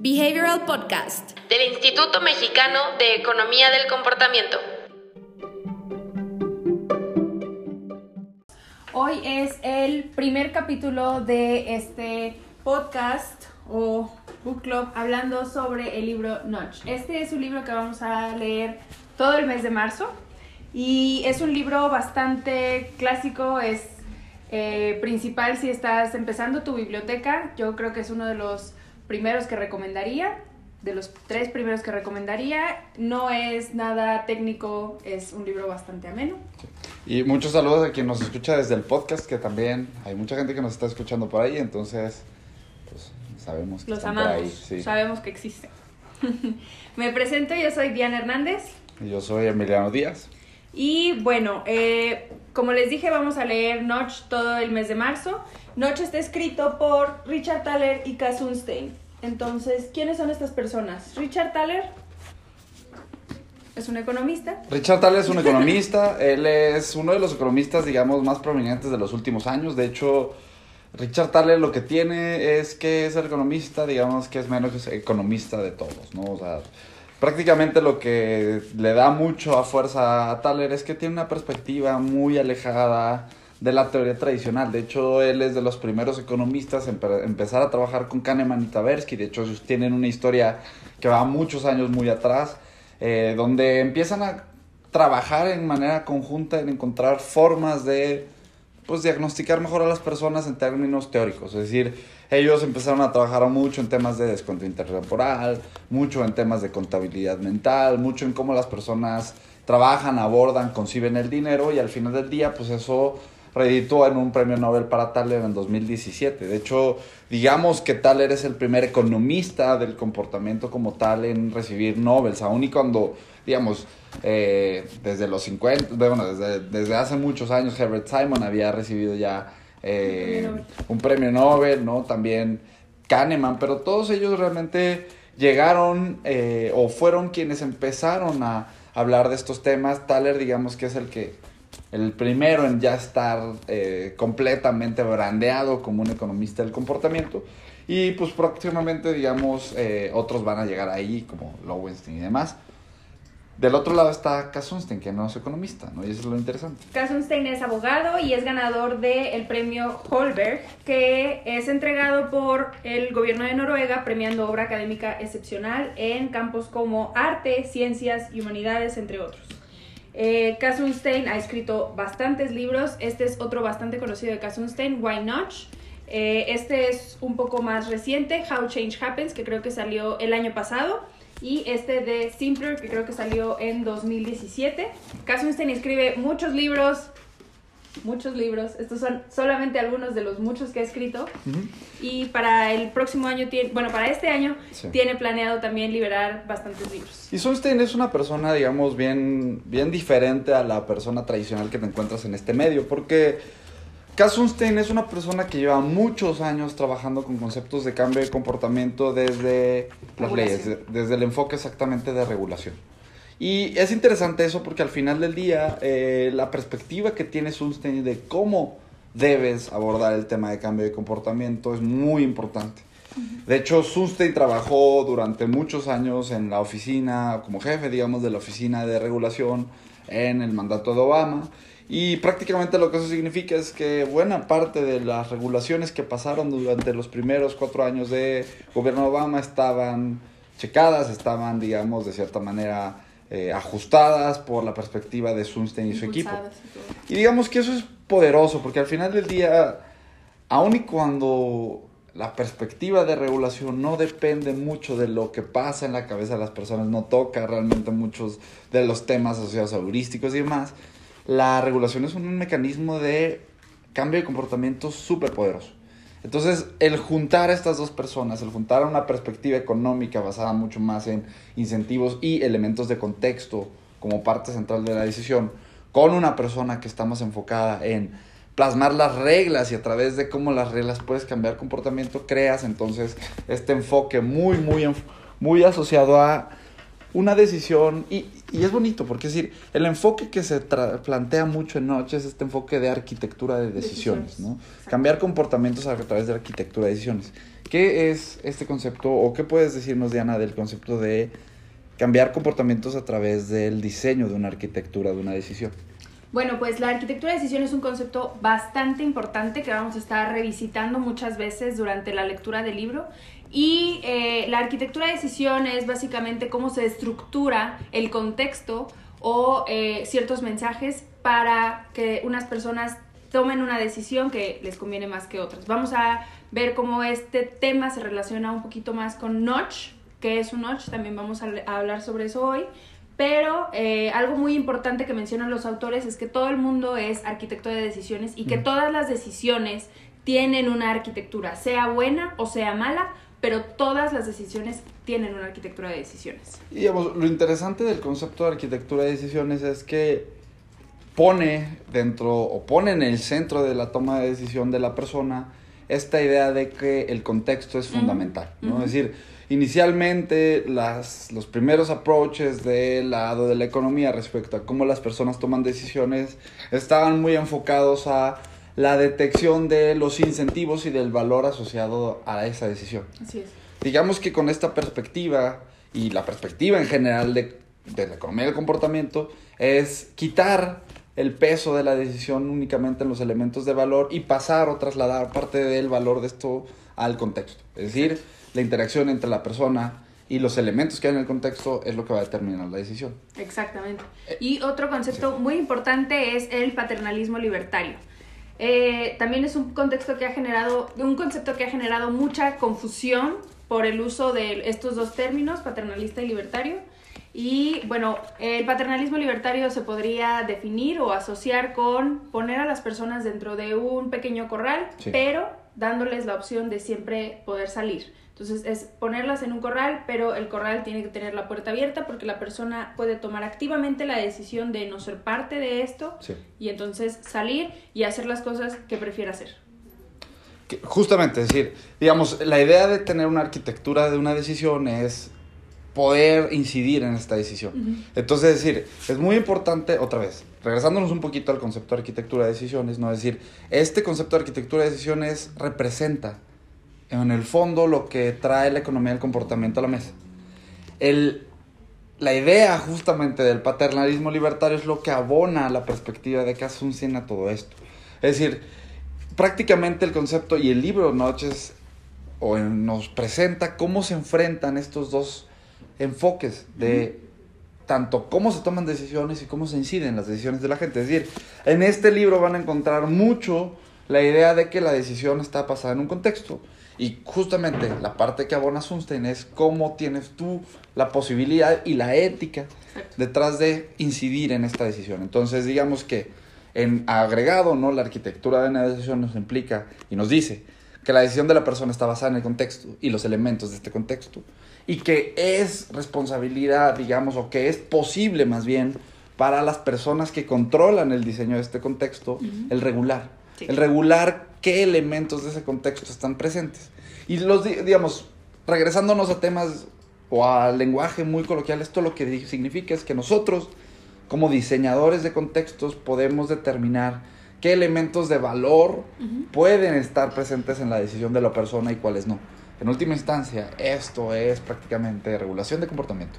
Behavioral Podcast del Instituto Mexicano de Economía del Comportamiento. Hoy es el primer capítulo de este podcast o book club hablando sobre el libro Notch. Este es un libro que vamos a leer todo el mes de marzo y es un libro bastante clásico, es eh, principal si estás empezando tu biblioteca. Yo creo que es uno de los primeros que recomendaría, de los tres primeros que recomendaría. No es nada técnico, es un libro bastante ameno. Y muchos saludos a quien nos escucha desde el podcast, que también hay mucha gente que nos está escuchando por ahí, entonces pues, sabemos que Los están por amamos, ahí. sí. sabemos que existen. Me presento, yo soy Diana Hernández. Y yo soy Emiliano Díaz. Y bueno, eh, como les dije, vamos a leer Notch todo el mes de marzo. Notch está escrito por Richard Thaler y Cass Sunstein. Entonces, ¿quiénes son estas personas? Richard Thaler es un economista. Richard Thaler es un economista, él es uno de los economistas, digamos, más prominentes de los últimos años. De hecho, Richard Thaler lo que tiene es que es el economista, digamos, que es menos economista de todos, ¿no? O sea, prácticamente lo que le da mucho a fuerza a Thaler es que tiene una perspectiva muy alejada de la teoría tradicional. De hecho, él es de los primeros economistas en empe- empezar a trabajar con Kahneman y Tversky. De hecho, ellos tienen una historia que va muchos años muy atrás, eh, donde empiezan a trabajar en manera conjunta en encontrar formas de pues diagnosticar mejor a las personas en términos teóricos, es decir, ellos empezaron a trabajar mucho en temas de descuento intertemporal, mucho en temas de contabilidad mental, mucho en cómo las personas trabajan, abordan, conciben el dinero y al final del día pues eso reeditó en un premio Nobel para Thaler en 2017. De hecho, digamos que Thaler es el primer economista del comportamiento como tal en recibir Nobel, aún y cuando, digamos, eh, desde los 50, bueno, desde, desde hace muchos años Herbert Simon había recibido ya eh, Un premio Nobel. ¿no? También Kahneman, pero todos ellos realmente llegaron eh, o fueron quienes empezaron a hablar de estos temas. Thaler, digamos que es el que el primero en ya estar eh, completamente brandeado como un economista del comportamiento. Y pues próximamente, digamos, eh, otros van a llegar ahí, como Lowenstein y demás. Del otro lado está Kasunstein, que no es economista, ¿no? Y eso es lo interesante. Cass Sunstein es abogado y es ganador del premio Holberg, que es entregado por el gobierno de Noruega premiando obra académica excepcional en campos como arte, ciencias y humanidades, entre otros. Eh, Cass Sunstein ha escrito bastantes libros. Este es otro bastante conocido de Cass Sunstein, Why Not? Eh, este es un poco más reciente, How Change Happens, que creo que salió el año pasado. Y este de Simpler, que creo que salió en 2017. Cass Sunstein escribe muchos libros, muchos libros. Estos son solamente algunos de los muchos que ha escrito. Y para el próximo año, tiene, bueno, para este año, Sí. tiene planeado también liberar bastantes libros. Y Sunstein es una persona, digamos, bien, bien diferente a la persona tradicional que te encuentras en este medio, porque Cass Sunstein es una persona que lleva muchos años trabajando con conceptos de cambio de comportamiento desde las leyes, desde el enfoque exactamente de regulación. Y es interesante eso porque al final del día, eh, la perspectiva que tiene Sunstein de cómo debes abordar el tema de cambio de comportamiento es muy importante. De hecho, Sunstein trabajó durante muchos años en la oficina, como jefe, digamos, de la oficina de regulación en el mandato de Obama. Y prácticamente lo que eso significa es que buena parte de las regulaciones que pasaron durante los primeros cuatro años de gobierno de Obama estaban checadas, estaban, digamos, de cierta manera eh, ajustadas por la perspectiva de Sunstein y su equipo. Y digamos que eso es poderoso, porque al final del día, aun y cuando la perspectiva de regulación no depende mucho de lo que pasa en la cabeza de las personas, no toca realmente muchos de los temas asociados a heurísticos y demás, la regulación es un mecanismo de cambio de comportamiento súper poderoso. Entonces, el juntar a estas dos personas, el juntar a una perspectiva económica basada mucho más en incentivos y elementos de contexto como parte central de la decisión, con una persona que está más enfocada en plasmar las reglas y a través de cómo las reglas puedes cambiar comportamiento, creas entonces este enfoque muy, muy, muy asociado a una decisión, y, y es bonito, porque es decir, el enfoque que se plantea mucho en Noche es este enfoque de arquitectura de decisiones, Decisiones. ¿no? Exacto. Cambiar comportamientos a través de la arquitectura de decisiones. ¿Qué es este concepto, o qué puedes decirnos, Diana, del concepto de cambiar comportamientos a través del diseño de una arquitectura, de una decisión? Bueno, pues la arquitectura de decisión es un concepto bastante importante que vamos a estar revisitando muchas veces durante la lectura del libro. Y eh, la arquitectura de decisión es básicamente cómo se estructura el contexto o eh, ciertos mensajes para que unas personas tomen una decisión que les conviene más que otras. Vamos a ver cómo este tema se relaciona un poquito más con Notch, que es un Notch, también vamos a, a hablar sobre eso hoy. Pero eh, algo muy importante que mencionan los autores es que todo el mundo es arquitecto de decisiones y que Mm. todas las decisiones tienen una arquitectura, sea buena o sea mala, pero todas las decisiones tienen una arquitectura de decisiones. Y digamos, lo interesante del concepto de arquitectura de decisiones es que pone dentro o pone en el centro de la toma de decisión de la persona esta idea de que el contexto es fundamental. Es decir, inicialmente las, los primeros approaches del lado de la economía respecto a cómo las personas toman decisiones estaban muy enfocados a la detección de los incentivos y del valor asociado a esa decisión. Así es. Digamos que con esta perspectiva y la perspectiva en general de, de la economía del comportamiento es quitar el peso de la decisión únicamente en los elementos de valor y pasar o trasladar parte del valor de esto al contexto. Es decir, la interacción entre la persona y los elementos que hay en el contexto es lo que va a determinar la decisión. Exactamente. Eh, Y otro concepto muy importante es el paternalismo libertario. Eh, también es un contexto que ha generado, un concepto que ha generado mucha confusión por el uso de estos dos términos, paternalista y libertario. Y bueno, el paternalismo libertario se podría definir o asociar con poner a las personas dentro de un pequeño corral, Sí. pero dándoles la opción de siempre poder salir. Entonces es ponerlas en un corral, pero el corral tiene que tener la puerta abierta porque la persona puede tomar activamente la decisión de no ser parte de esto Sí. y entonces salir y hacer las cosas que prefiera hacer. Justamente, es decir, digamos, la idea de tener una arquitectura de una decisión es poder incidir en esta decisión. Ujú. Entonces, es decir, es muy importante, otra vez, regresándonos un poquito al concepto de arquitectura de decisiones, ¿no? Es decir, este concepto de arquitectura de decisiones representa en el fondo lo que trae la economía del comportamiento a la mesa. El, la idea justamente del paternalismo libertario es lo que abona la perspectiva de que funciona todo esto. Es decir, prácticamente el concepto y el libro Noches o nos presenta cómo se enfrentan estos dos enfoques de tanto cómo se toman decisiones y cómo se inciden las decisiones de la gente. Es decir, en este libro van a encontrar mucho la idea de que la decisión está basada en un contexto. Y justamente la parte que abona Sunstein es cómo tienes tú la posibilidad y la ética detrás de incidir en esta decisión. Entonces, digamos que en agregado, ¿no? La arquitectura de una decisión nos implica y nos dice que la decisión de la persona está basada en el contexto y los elementos de este contexto y que es responsabilidad, digamos, o que es posible más bien para las personas que controlan el diseño de este contexto, el regular. Sí. El regular qué elementos de ese contexto están presentes. Y los, di- digamos, regresándonos a temas o al lenguaje muy coloquial, esto lo que significa es que nosotros, como diseñadores de contextos, podemos determinar qué elementos de valor pueden estar presentes en la decisión de la persona y cuáles no. En última instancia, esto es prácticamente regulación de comportamiento.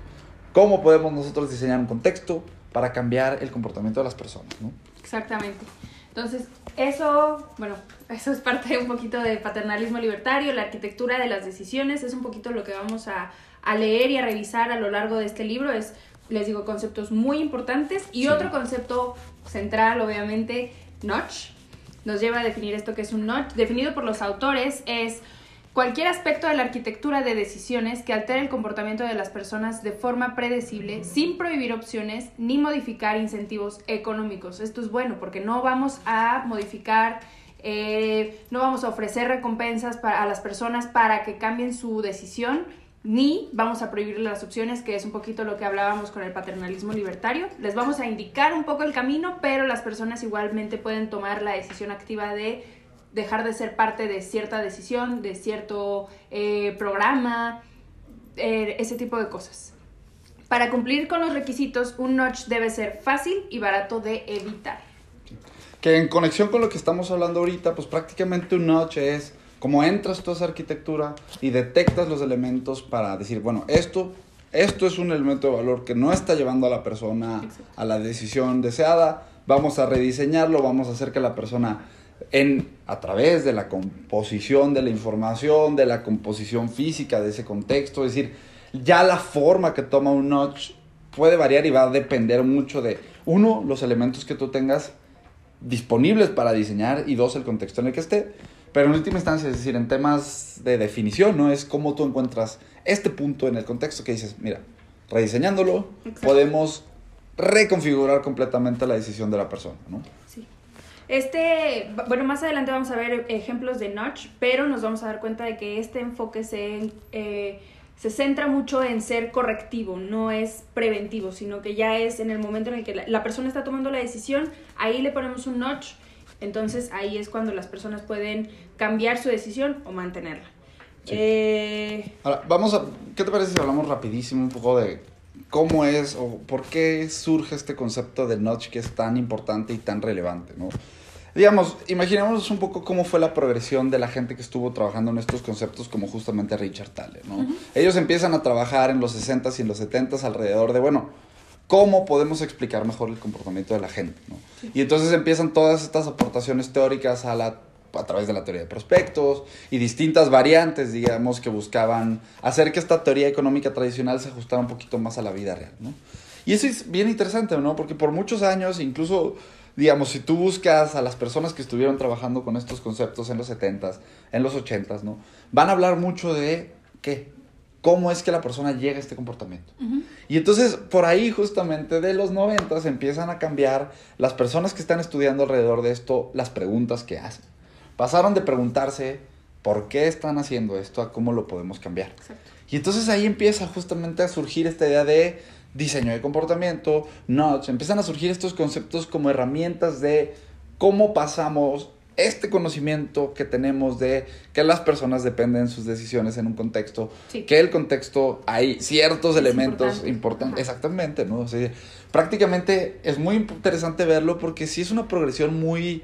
¿Cómo podemos nosotros diseñar un contexto para cambiar el comportamiento de las personas? ¿no? Exactamente. Entonces, eso, bueno, eso es parte un poquito del paternalismo libertario, la arquitectura de las decisiones, es un poquito lo que vamos a, a leer y a revisar a lo largo de este libro. Es, les digo, conceptos muy importantes. Y Sí. otro concepto central, obviamente, notch, nos lleva a definir esto que es un notch. Definido por los autores, es cualquier aspecto de la arquitectura de decisiones que altere el comportamiento de las personas de forma predecible, sin prohibir opciones ni modificar incentivos económicos. Esto es bueno porque no vamos a modificar, eh, no vamos a ofrecer recompensas para, a las personas para que cambien su decisión, ni vamos a prohibir las opciones, que es un poquito lo que hablábamos con el paternalismo libertario. Les vamos a indicar un poco el camino, pero las personas igualmente pueden tomar la decisión activa de dejar de ser parte de cierta decisión, de cierto eh, programa, eh, ese tipo de cosas. Para cumplir con los requisitos, un notch debe ser fácil y barato de evitar. Que en conexión con lo que estamos hablando ahorita, pues prácticamente un notch es como entras tú a esa arquitectura y detectas los elementos para decir, bueno, esto, esto es un elemento de valor que no está llevando a la persona a la decisión deseada, vamos a rediseñarlo, vamos a hacer que la persona en, a través de la composición de la información, de la composición física de ese contexto, es decir, ya la forma que toma un notch puede variar y va a depender mucho de, uno, los elementos que tú tengas disponibles para diseñar y dos, el contexto en el que esté. Pero en última instancia, es decir, en temas de definición, ¿no? Es cómo tú encuentras este punto en el contexto que dices, mira, rediseñándolo, podemos reconfigurar completamente la decisión de la persona, ¿no? Este, bueno, más adelante vamos a ver ejemplos de Notch, pero nos vamos a dar cuenta de que este enfoque se, eh, se centra mucho en ser correctivo, no es preventivo, sino que ya es en el momento en el que la, la persona está tomando la decisión, ahí le ponemos un Notch entonces ahí es cuando las personas pueden cambiar su decisión o mantenerla. Eh, Ahora, vamos a, ¿qué te parece si hablamos rapidísimo un poco de cómo es o por qué surge este concepto de notch que es tan importante y tan relevante, ¿no? Digamos, imaginémonos un poco cómo fue la progresión de la gente que estuvo trabajando en estos conceptos como justamente Richard Thaler, ¿no? Ellos empiezan a trabajar en los 60s y en los 70s alrededor de, bueno, cómo podemos explicar mejor el comportamiento de la gente. ¿no? Y entonces empiezan todas estas aportaciones teóricas a, la, a través de la teoría de prospectos y distintas variantes, digamos, que buscaban hacer que esta teoría económica tradicional se ajustara un poquito más a la vida real. ¿no? Y eso es bien interesante, ¿no? Porque por muchos años, incluso, digamos, si tú buscas a las personas que estuvieron trabajando con estos conceptos en los 70s, en los 80s, ¿no? Van a hablar mucho de, ¿qué? cómo es que la persona llega a este comportamiento. Y entonces, por ahí justamente de los 90 empiezan a cambiar las personas que están estudiando alrededor de esto, las preguntas que hacen. Pasaron de preguntarse por qué están haciendo esto a cómo lo podemos cambiar. Y entonces ahí empieza justamente a surgir esta idea de diseño de comportamiento, notch, empiezan a surgir estos conceptos como herramientas de cómo pasamos este conocimiento que tenemos de que las personas dependen de sus decisiones en un contexto, que el contexto hay ciertos elementos importantes, exactamente, ¿no? O sea, prácticamente es muy interesante verlo porque sí es una progresión muy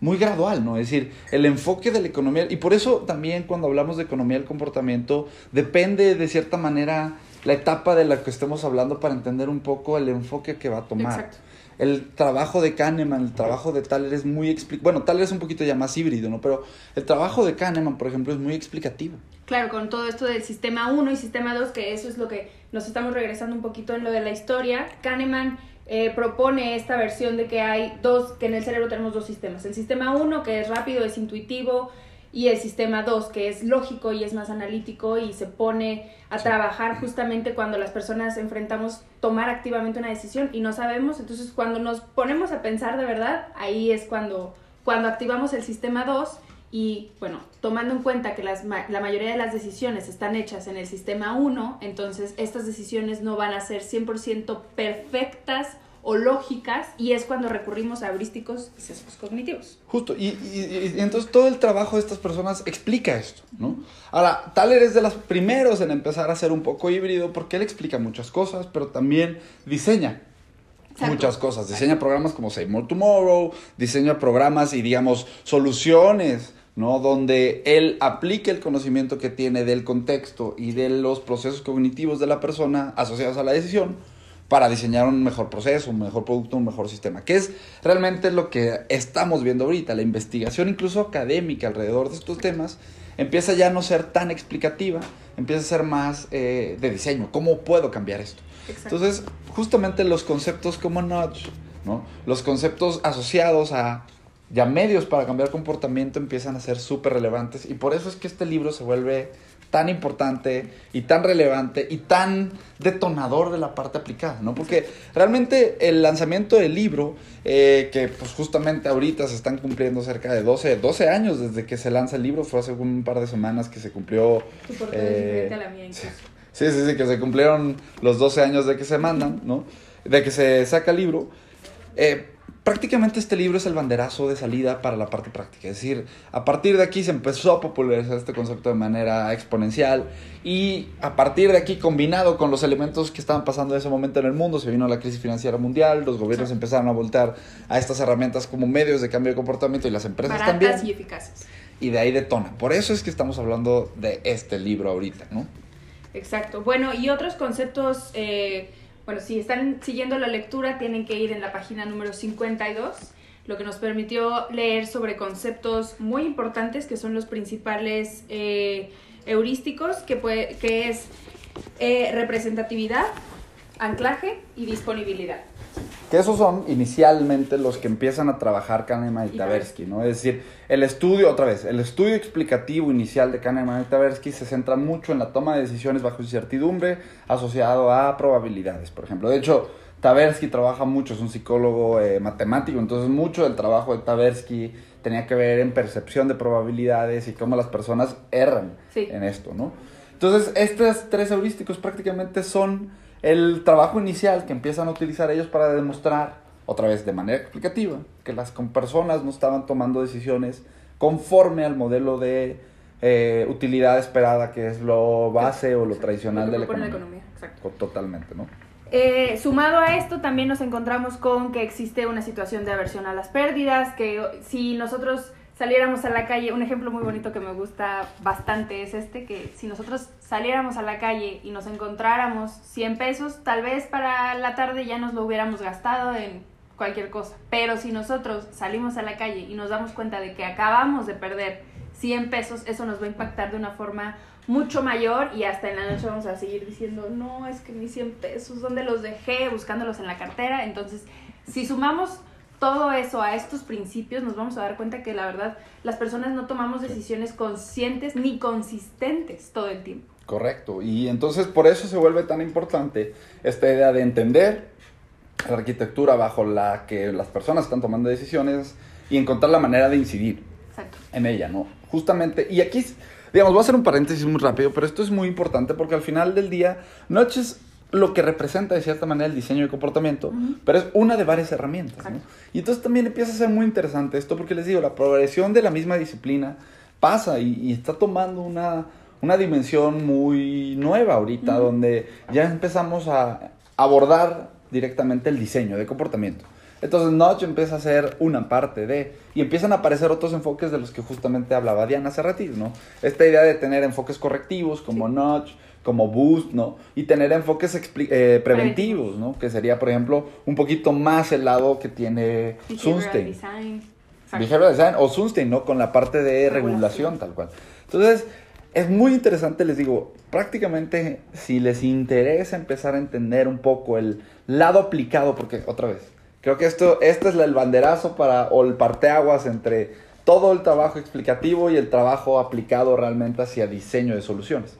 muy gradual, ¿no? Es decir, el enfoque de la economía, y por eso también cuando hablamos de economía del comportamiento, depende de cierta manera la etapa de la que estemos hablando para entender un poco el enfoque que va a tomar. Exacto el trabajo de Kahneman, el trabajo de Thaler es muy explicativo. Bueno, Thaler es un poquito ya más híbrido, ¿no? Pero el trabajo de Kahneman, por ejemplo, es muy explicativo. Claro, con todo esto del sistema 1 y sistema 2, que eso es lo que nos estamos regresando un poquito en lo de la historia. Kahneman eh, propone esta versión de que hay dos, que en el cerebro tenemos dos sistemas. El sistema 1, que es rápido, es intuitivo, y el sistema 2, que es lógico y es más analítico y se pone a trabajar justamente cuando las personas enfrentamos tomar activamente una decisión y no sabemos, entonces cuando nos ponemos a pensar de verdad, ahí es cuando, cuando activamos el sistema 2 y bueno, tomando en cuenta que las, la mayoría de las decisiones están hechas en el sistema 1, entonces estas decisiones no van a ser 100% perfectas o lógicas y es cuando recurrimos a heurísticos y sesgos cognitivos. Justo, y, y, entonces todo el trabajo de estas personas explica esto, ¿no? Ahora, Thaler es de los primeros en empezar a ser un poco híbrido porque él explica muchas cosas, pero también diseña muchas cosas. Diseña programas como Save More Tomorrow, diseña programas y, digamos, soluciones, ¿no? Donde él aplica el conocimiento que tiene del contexto y de los procesos cognitivos de la persona asociados a la decisión para diseñar un mejor proceso, un mejor producto, un mejor sistema, que es realmente lo que estamos viendo ahorita. La investigación incluso académica alrededor de estos temas empieza ya a no ser tan explicativa, empieza a ser más eh, de diseño. ¿Cómo puedo cambiar esto? Entonces, justamente los conceptos como nudge, ¿no? los conceptos asociados a ya medios para cambiar comportamiento empiezan a ser súper relevantes y por eso es que este libro se vuelve tan importante y tan relevante y tan detonador de la parte aplicada, ¿no? Porque realmente el lanzamiento del libro, eh, que pues justamente ahorita se están cumpliendo cerca de 12, 12 años desde que se lanza el libro, fue hace un par de semanas que se cumplió... Eh, la mía sí, sí, sí, que se cumplieron los 12 años de que se mandan, ¿no? De que se saca el libro. Eh, prácticamente este libro es el banderazo de salida para la parte práctica. Es decir, a partir de aquí se empezó a popularizar este concepto de manera exponencial y a partir de aquí, combinado con los elementos que estaban pasando en ese momento en el mundo, se vino la crisis financiera mundial, los gobiernos empezaron a voltar a estas herramientas como medios de cambio de comportamiento y las empresas Baratas también. y eficaces. Y de ahí detona. Por eso es que estamos hablando de este libro ahorita, ¿no? Exacto. Bueno, y otros conceptos, eh, bueno, si están siguiendo la lectura, tienen que ir en la página número 52, lo que nos permitió leer sobre conceptos muy importantes que son los principales eh, heurísticos, que, puede, que es eh, representatividad, anclaje y disponibilidad. Que esos son inicialmente los que empiezan a trabajar Kahneman y Tversky, ¿no? Es decir, el estudio, otra vez, el estudio explicativo inicial de Kahneman y Tversky se centra mucho en la toma de decisiones bajo incertidumbre asociado a probabilidades, por ejemplo. De hecho, Tversky trabaja mucho, es un psicólogo eh, matemático, entonces mucho del trabajo de Tversky tenía que ver en percepción de probabilidades y cómo las personas erran Sí. en esto, ¿no? Entonces, estos tres heurísticos prácticamente son el trabajo inicial que empiezan a utilizar ellos para demostrar, otra vez de manera explicativa, que las personas no estaban tomando decisiones conforme al modelo de eh, utilidad esperada, que es lo base o lo tradicional lo de la propone economía. Exacto. Totalmente, ¿no? Eh, sumado a esto, también nos encontramos con que existe una situación de aversión a las pérdidas, que si nosotros saliéramos a la calle, un ejemplo muy bonito que me gusta bastante es este, que si nosotros saliéramos a la calle y nos encontráramos 100 pesos, tal vez para la tarde ya nos lo hubiéramos gastado en cualquier cosa. Pero si nosotros salimos a la calle y nos damos cuenta de que acabamos de perder 100 pesos, eso nos va a impactar de una forma mucho mayor y hasta en la noche vamos a seguir diciendo, no, es que mis 100 pesos, ¿dónde los dejé? Buscándolos en la cartera. Entonces, si sumamos todo eso a estos principios, nos vamos a dar cuenta que la verdad las personas no tomamos decisiones conscientes ni consistentes todo el tiempo. Correcto. Y entonces por eso se vuelve tan importante esta idea de entender la arquitectura bajo la que las personas están tomando decisiones y encontrar la manera de incidir. Exacto. en ella, ¿no? Justamente, y aquí, digamos, voy a hacer un paréntesis muy rápido, pero esto es muy importante porque al final del día, Notch es lo que representa de cierta manera el diseño de comportamiento, pero es una de varias herramientas, ¿no? Y entonces también empieza a ser muy interesante esto porque les digo, la progresión de la misma disciplina pasa y, y está tomando una, una dimensión muy nueva ahorita, donde ya empezamos a abordar directamente el diseño de comportamiento. Entonces Notch empieza a ser una parte de, y empiezan a aparecer otros enfoques de los que justamente hablaba Diana hace ratito, ¿no? Esta idea de tener enfoques correctivos como Notch, como Boost, ¿no? Y tener enfoques eh, preventivos, ¿no? Que sería, por ejemplo, un poquito más el lado que tiene Sunstein. Behavioral design o Sunstein, ¿no? Con la parte de Regulación. regulación, tal cual. Entonces, es muy interesante, les digo, prácticamente si les interesa empezar a entender un poco el lado aplicado, porque otra vez, creo que esto, este es el banderazo para, o el parteaguas entre todo el trabajo explicativo y el trabajo aplicado realmente hacia diseño de soluciones.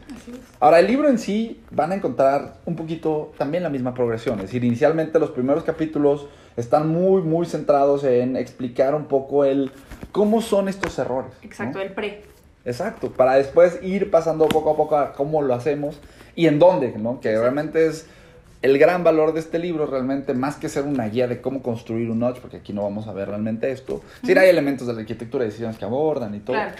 Ahora, el libro en sí van a encontrar un poquito también la misma progresión. Es decir, inicialmente los primeros capítulos están muy, muy centrados en explicar un poco el cómo son estos errores. ¿no? Exacto, el pre. Exacto, para después ir pasando poco a poco a cómo lo hacemos y en dónde, ¿no? Que Exacto. realmente es el gran valor de este libro, realmente, más que ser una guía de cómo construir un notch, porque aquí no vamos a ver realmente esto. Sí, hay elementos de la arquitectura y decisiones que abordan y todo. Claro.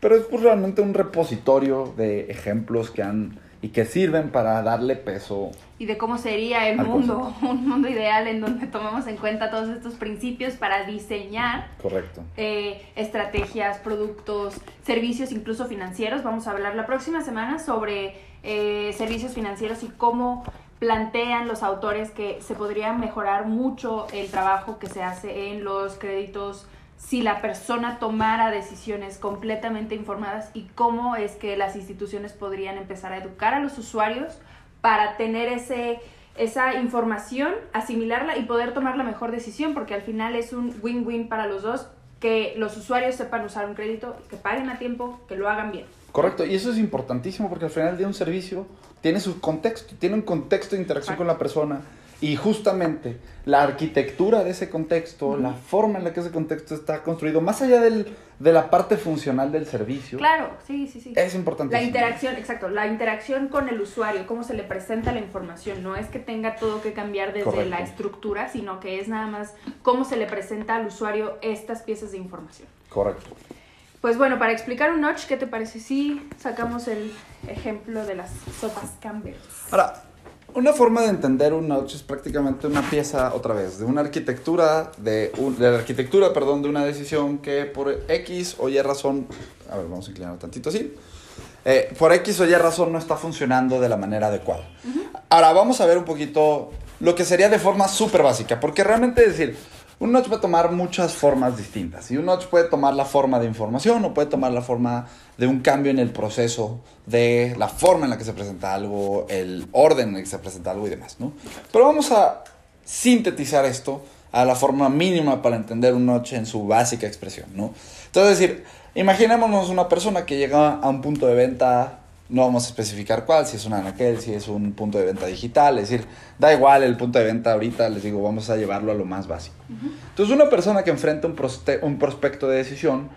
Pero es pues, realmente un repositorio de ejemplos que han y que sirven para darle peso. y de cómo sería el mundo, un mundo ideal en donde tomemos en cuenta todos estos principios para diseñar Correcto. eh, estrategias, productos, servicios, incluso financieros. Vamos a hablar la próxima semana sobre eh, servicios financieros y cómo plantean los autores que se podría mejorar mucho el trabajo que se hace en los créditos si la persona tomara decisiones completamente informadas y cómo es que las instituciones podrían empezar a educar a los usuarios para tener ese, esa información, asimilarla y poder tomar la mejor decisión, porque al final es un win-win para los dos, que los usuarios sepan usar un crédito, que paguen a tiempo, que lo hagan bien. Correcto, y eso es importantísimo porque al final día un servicio tiene su contexto, tiene un contexto de interacción Exacto. con la persona Y justamente la arquitectura de ese contexto, la forma en la que ese contexto está construido, más allá del, de la parte funcional del servicio, Claro, sí, sí, sí. es importante. La interacción, exacto, la interacción con el usuario, cómo se le presenta la información, no es que tenga todo que cambiar desde Correcto. la estructura, sino que es nada más cómo se le presenta al usuario estas piezas de información. Correcto. Pues bueno, para explicar un notch, ¿qué te parece si sacamos el ejemplo de las sopas Campbell? Ahora, una forma de entender un notch es prácticamente una pieza, otra vez, de una arquitectura, de, un- de la arquitectura, perdón, de una decisión que por X o Y razón, a ver, vamos a inclinar tantito así, eh, por X o Y razón no está funcionando de la manera adecuada. Ahora, vamos a ver un poquito lo que sería de forma súper básica, porque realmente decir, un notch puede tomar muchas formas distintas. Y un notch puede tomar la forma de información o puede tomar la forma de un cambio en el proceso, de la forma en la que se presenta algo, el orden en el que se presenta algo y demás, ¿no? Pero vamos a sintetizar esto a la forma mínima para entender un notch en su básica expresión, ¿no? Entonces, es decir, imaginémonos una persona que llega a un punto de venta, no vamos a especificar cuál, si es un anaquel, si es un punto de venta digital, es decir, da igual el punto de venta ahorita, les digo, vamos a llevarlo a lo más básico. Entonces, una persona que enfrenta un, un prospecto de decisión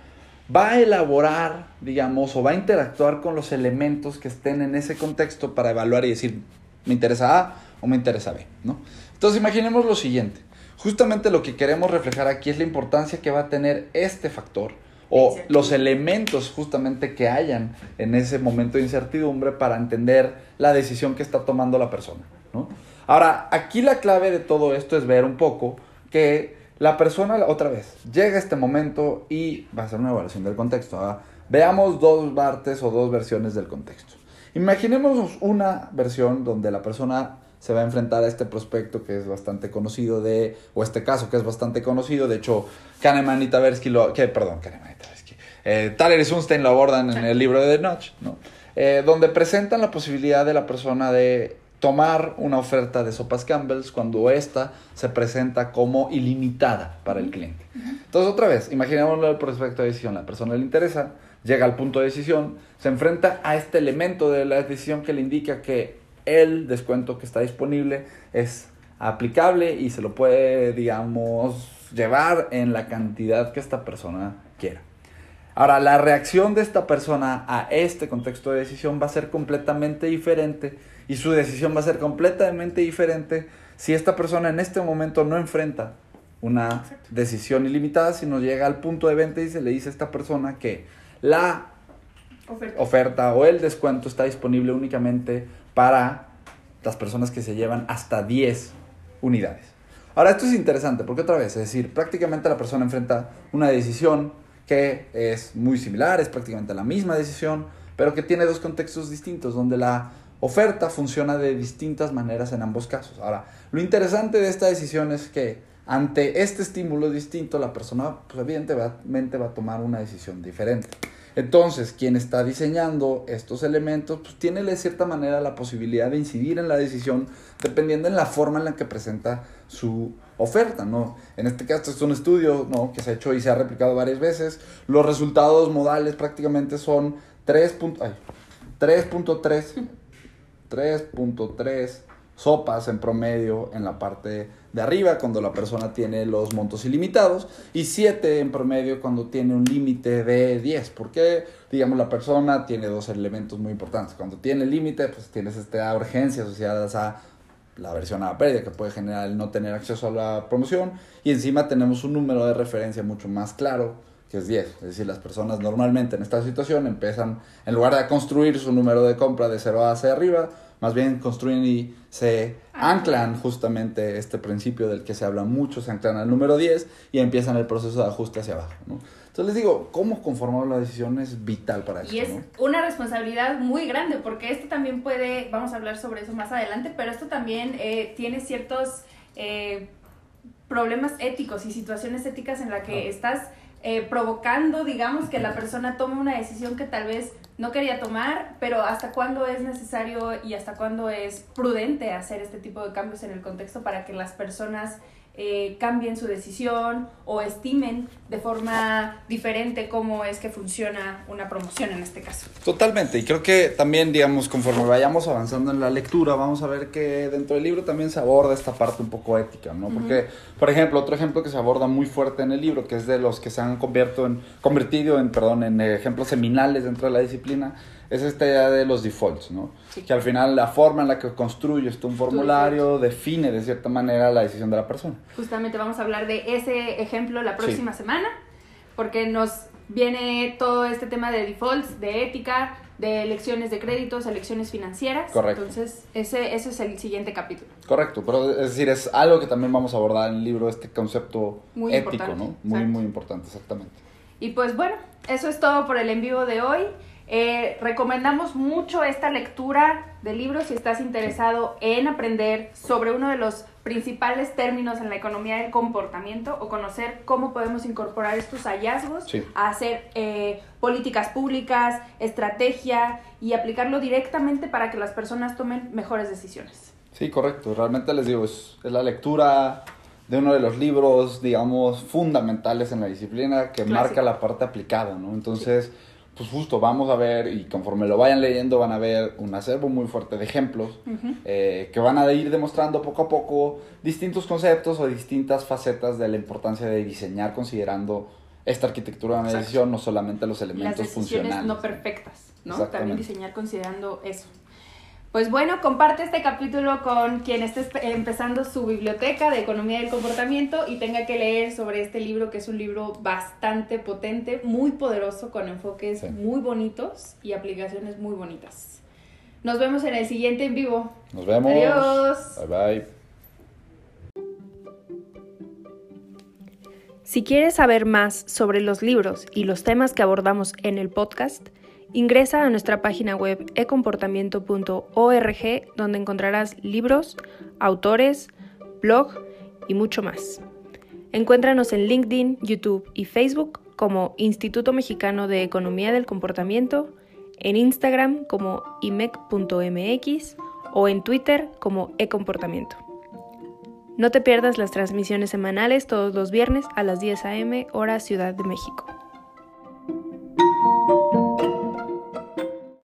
va a elaborar, digamos, o va a interactuar con los elementos que estén en ese contexto para evaluar y decir, me interesa A o me interesa B, ¿no? Entonces, imaginemos lo siguiente. Justamente lo que queremos reflejar aquí es la importancia que va a tener este factor o los elementos justamente que hayan en ese momento de incertidumbre para entender la decisión que está tomando la persona, ¿no? Ahora, aquí la clave de todo esto es ver un poco que la persona, otra vez, llega a este momento y va a hacer una evaluación del contexto. ¿ah? Veamos dos partes o dos versiones del contexto. Imaginemos una versión donde la persona se va a enfrentar a este prospecto que es bastante conocido de, o este caso que es bastante conocido, de hecho, Kahneman y Tversky lo, que, perdón, Kahneman y Tversky, eh, y Sunstein lo abordan en el libro de The Notch, ¿no? Eh, donde presentan la posibilidad de la persona de tomar una oferta de sopas Campbell's cuando esta se presenta como ilimitada para el cliente. Entonces, otra vez, imaginémoslo el prospecto de decisión. La persona le interesa, llega al punto de decisión, se enfrenta a este elemento de la decisión que le indica que el descuento que está disponible es aplicable y se lo puede, digamos, llevar en la cantidad que esta persona quiera. Ahora, la reacción de esta persona a este contexto de decisión va a ser completamente diferente y su decisión va a ser completamente diferente si esta persona en este momento no enfrenta una decisión ilimitada, sino llega al punto de venta y se le dice a esta persona que la Oferta. oferta o el descuento está disponible únicamente para las personas que se llevan hasta 10 unidades. Ahora, esto es interesante porque otra vez, es decir, prácticamente la persona enfrenta una decisión que es muy similar, es prácticamente la misma decisión, pero que tiene dos contextos distintos, donde la oferta funciona de distintas maneras en ambos casos. Ahora, lo interesante de esta decisión es que ante este estímulo distinto, la persona, pues evidentemente va a tomar una decisión diferente. Entonces, quien está diseñando estos elementos, pues tiene de cierta manera la posibilidad de incidir en la decisión dependiendo en la forma en la que presenta su oferta, ¿no? En este caso es un estudio, ¿no? Que se ha hecho y se ha replicado varias veces. Los resultados modales prácticamente son 3. punto- ay, 3.3 3.3 sopas en promedio en la parte de arriba cuando la persona tiene los montos ilimitados y 7 en promedio cuando tiene un límite de 10 porque digamos la persona tiene dos elementos muy importantes. Cuando tiene límite pues tienes esta urgencia asociadas a la versión a la pérdida que puede generar el no tener acceso a la promoción y encima tenemos un número de referencia mucho más claro que es 10. Es decir, las personas normalmente en esta situación empiezan, en lugar de construir su número de compra de 0 hacia arriba, más bien construyen y se anclan justamente este principio del que se habla mucho, se anclan al número 10 y empiezan el proceso de ajuste hacia abajo. ¿no? Entonces les digo, cómo conformar la decisión es vital para esto. Y es ¿no? una responsabilidad muy grande porque esto también puede, vamos a hablar sobre eso más adelante, pero esto también eh, tiene ciertos eh, problemas éticos y situaciones éticas en las que Ah. estás eh, provocando, digamos, que la persona tome una decisión que tal vez no quería tomar, pero hasta cuándo es necesario y hasta cuándo es prudente hacer este tipo de cambios en el contexto para que las personas eh, cambien su decisión o estimen de forma diferente cómo es que funciona una promoción en este caso. Totalmente, y creo que también, digamos, conforme vayamos avanzando en la lectura, vamos a ver que dentro del libro también se aborda esta parte un poco ética, ¿no? Porque, por ejemplo, otro ejemplo que se aborda muy fuerte en el libro, que es de los que se han convertido en, convertido en, perdón, en ejemplos seminales dentro de la disciplina, es esta idea de los defaults, ¿no? Que al final la forma en la que construyes tú un formulario define de cierta manera la decisión de la persona. Justamente vamos a hablar de ese ejemplo la próxima semana, porque nos viene todo este tema de defaults, de ética, de elecciones de créditos, elecciones financieras. Correcto. Entonces, ese, ese es el siguiente capítulo. Correcto, pero es decir, es algo que también vamos a abordar en el libro, este concepto Muy ético, ¿no? Muy, exacto. muy importante, exactamente. Y pues bueno, eso es todo por el en vivo de hoy. Eh, recomendamos mucho esta lectura de libros si estás interesado en aprender sobre uno de los principales términos en la economía del comportamiento o conocer cómo podemos incorporar estos hallazgos Sí. a hacer eh, políticas públicas, estrategia y aplicarlo directamente para que las personas tomen mejores decisiones. Sí, correcto. Realmente les digo, es, es la lectura de uno de los libros, digamos, fundamentales en la disciplina que Clásico. marca la parte aplicada, ¿no? Entonces, pues justo vamos a ver y conforme lo vayan leyendo van a ver un acervo muy fuerte de ejemplos eh, que van a ir demostrando poco a poco distintos conceptos o distintas facetas de la importancia de diseñar considerando esta arquitectura de una Exacto. decisión, no solamente los Las elementos decisiones funcionales. no perfectas, ¿no? También diseñar considerando eso. Pues bueno, comparte este capítulo con quien esté empezando su biblioteca de economía del comportamiento y tenga que leer sobre este libro, que es un libro bastante potente, muy poderoso, con enfoques Sí. muy bonitos y aplicaciones muy bonitas. Nos vemos en el siguiente en vivo. Nos vemos. Adiós. Bye bye. Si quieres saber más sobre los libros y los temas que abordamos en el podcast, ingresa a nuestra página web ecomportamiento.org donde encontrarás libros, autores, blog y mucho más. Encuéntranos en LinkedIn, YouTube y Facebook como Instituto Mexicano de Economía del Comportamiento, en Instagram como imec.mx o en Twitter como ecomportamiento. No te pierdas las transmisiones semanales todos los viernes a las 10 a.m. hora Ciudad de México.